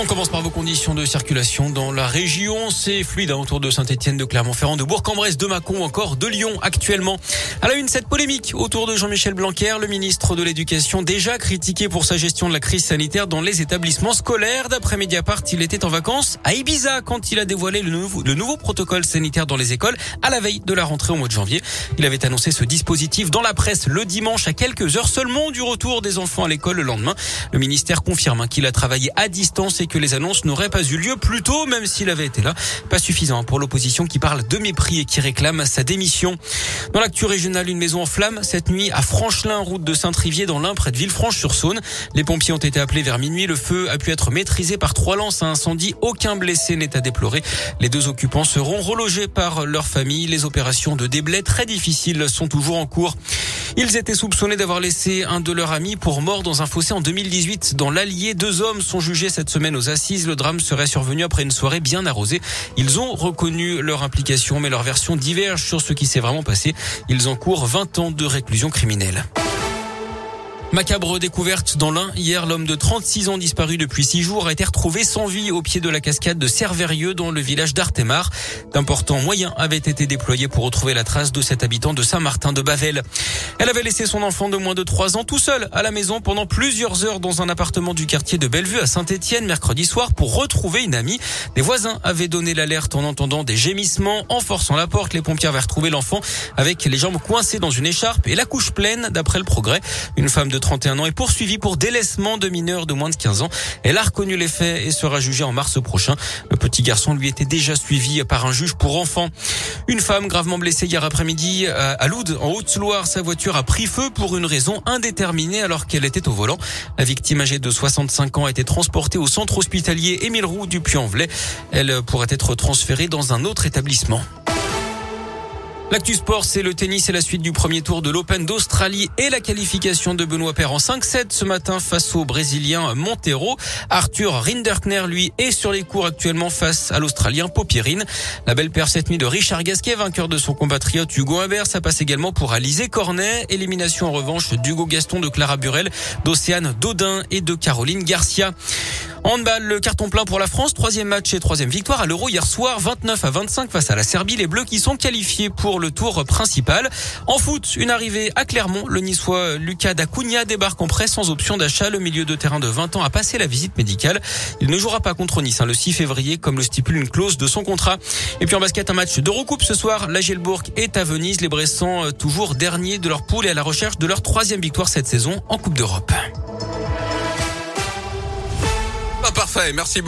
On commence par vos conditions de circulation dans la région. C'est fluide hein, autour de Saint-Etienne, de Clermont-Ferrand, de Bourg-en-Bresse, de Mâcon, encore de Lyon actuellement. À la une, cette polémique autour de Jean-Michel Blanquer, le ministre de l'Éducation, déjà critiqué pour sa gestion de la crise sanitaire dans les établissements scolaires. D'après Mediapart, il était en vacances à Ibiza quand il a dévoilé le nouveau, le nouveau protocole sanitaire dans les écoles à la veille de la rentrée au mois de janvier. Il avait annoncé ce dispositif dans la presse le dimanche à quelques heures seulement du retour des enfants à l'école le lendemain. Le ministère confirme hein, qu'il a travaillé à distance et que les annonces n'auraient pas eu lieu plus tôt, même s'il avait été là. Pas suffisant pour l'opposition qui parle de mépris et qui réclame sa démission. Dans l'actu régionale, une maison en flammes cette nuit à Franchelin, route de Saint-Trivier, dans l'Ain, près de Villefranche-sur-Saône. Les pompiers ont été appelés vers minuit. Le feu a pu être maîtrisé par trois lances à incendie. Aucun blessé n'est à déplorer. Les deux occupants seront relogés par leur famille. Les opérations de déblai très difficiles sont toujours en cours. Ils étaient soupçonnés d'avoir laissé un de leurs amis pour mort dans un fossé en 2018 dans l'Allier. Deux hommes sont jugés cette semaine aux assises. Le drame serait survenu après une soirée bien arrosée. Ils ont reconnu leur implication, mais leur version diverge sur ce qui s'est vraiment passé. Ils encourent 20 ans de réclusion criminelle. Macabre découverte dans l'Ain. Hier, l'homme de 36 ans disparu depuis 6 jours a été retrouvé sans vie au pied de la cascade de Cervérieux dans le village d'Artemar. D'importants moyens avaient été déployés pour retrouver la trace de cet habitant de Saint-Martin de Bavel. Elle avait laissé son enfant de moins de 3 ans tout seul à la maison pendant plusieurs heures dans un appartement du quartier de Bellevue à Saint-Étienne mercredi soir pour retrouver une amie. Les voisins avaient donné l'alerte en entendant des gémissements. En forçant la porte, les pompiers avaient retrouvé l'enfant avec les jambes coincées dans une écharpe et la couche pleine d'après le progrès. Une femme de 31 ans est poursuivie pour délaissement de mineurs de moins de 15 ans. Elle a reconnu les faits et sera jugée en mars prochain. Le petit garçon lui était déjà suivi par un juge pour enfants. Une femme gravement blessée hier après-midi à Loud, en Haute-Loire. Sa voiture a pris feu pour une raison indéterminée alors qu'elle était au volant. La victime âgée de 65 ans a été transportée au centre hospitalier Émile Roux du Puy-en-Velay. Elle pourrait être transférée dans un autre établissement. L'actu sport, c'est le tennis et la suite du premier tour de l'Open d'Australie et la qualification de Benoît Paire en 5-7 ce matin face au Brésilien Montero. Arthur Rinderkner, lui, est sur les cours actuellement face à l'Australien Popirine. La belle paire cette nuit de Richard Gasquet, vainqueur de son compatriote Hugo Humbert. Ça passe également pour Alizé Cornet. Élimination en revanche d'Hugo Gaston, de Clara Burel, d'Océane Dodin et de Caroline Garcia. Handball, le carton plein pour la France. Troisième match et troisième victoire à l'Euro hier soir, 29 à 25 face à la Serbie. Les Bleus qui sont qualifiés pour le tour principal. En foot, une arrivée à Clermont. Le Niçois Lucas Dacunha débarque en prêt sans option d'achat. Le milieu de terrain de 20 ans a passé la visite médicale. Il ne jouera pas contre Nice hein, le 6 février comme le stipule une clause de son contrat. Et puis en basket, un match d'Eurocoupe ce soir. La Gelbourg est à Venise. Les Bressans euh, toujours derniers de leur poule et à la recherche de leur troisième victoire cette saison en Coupe d'Europe. Parfait, merci beaucoup.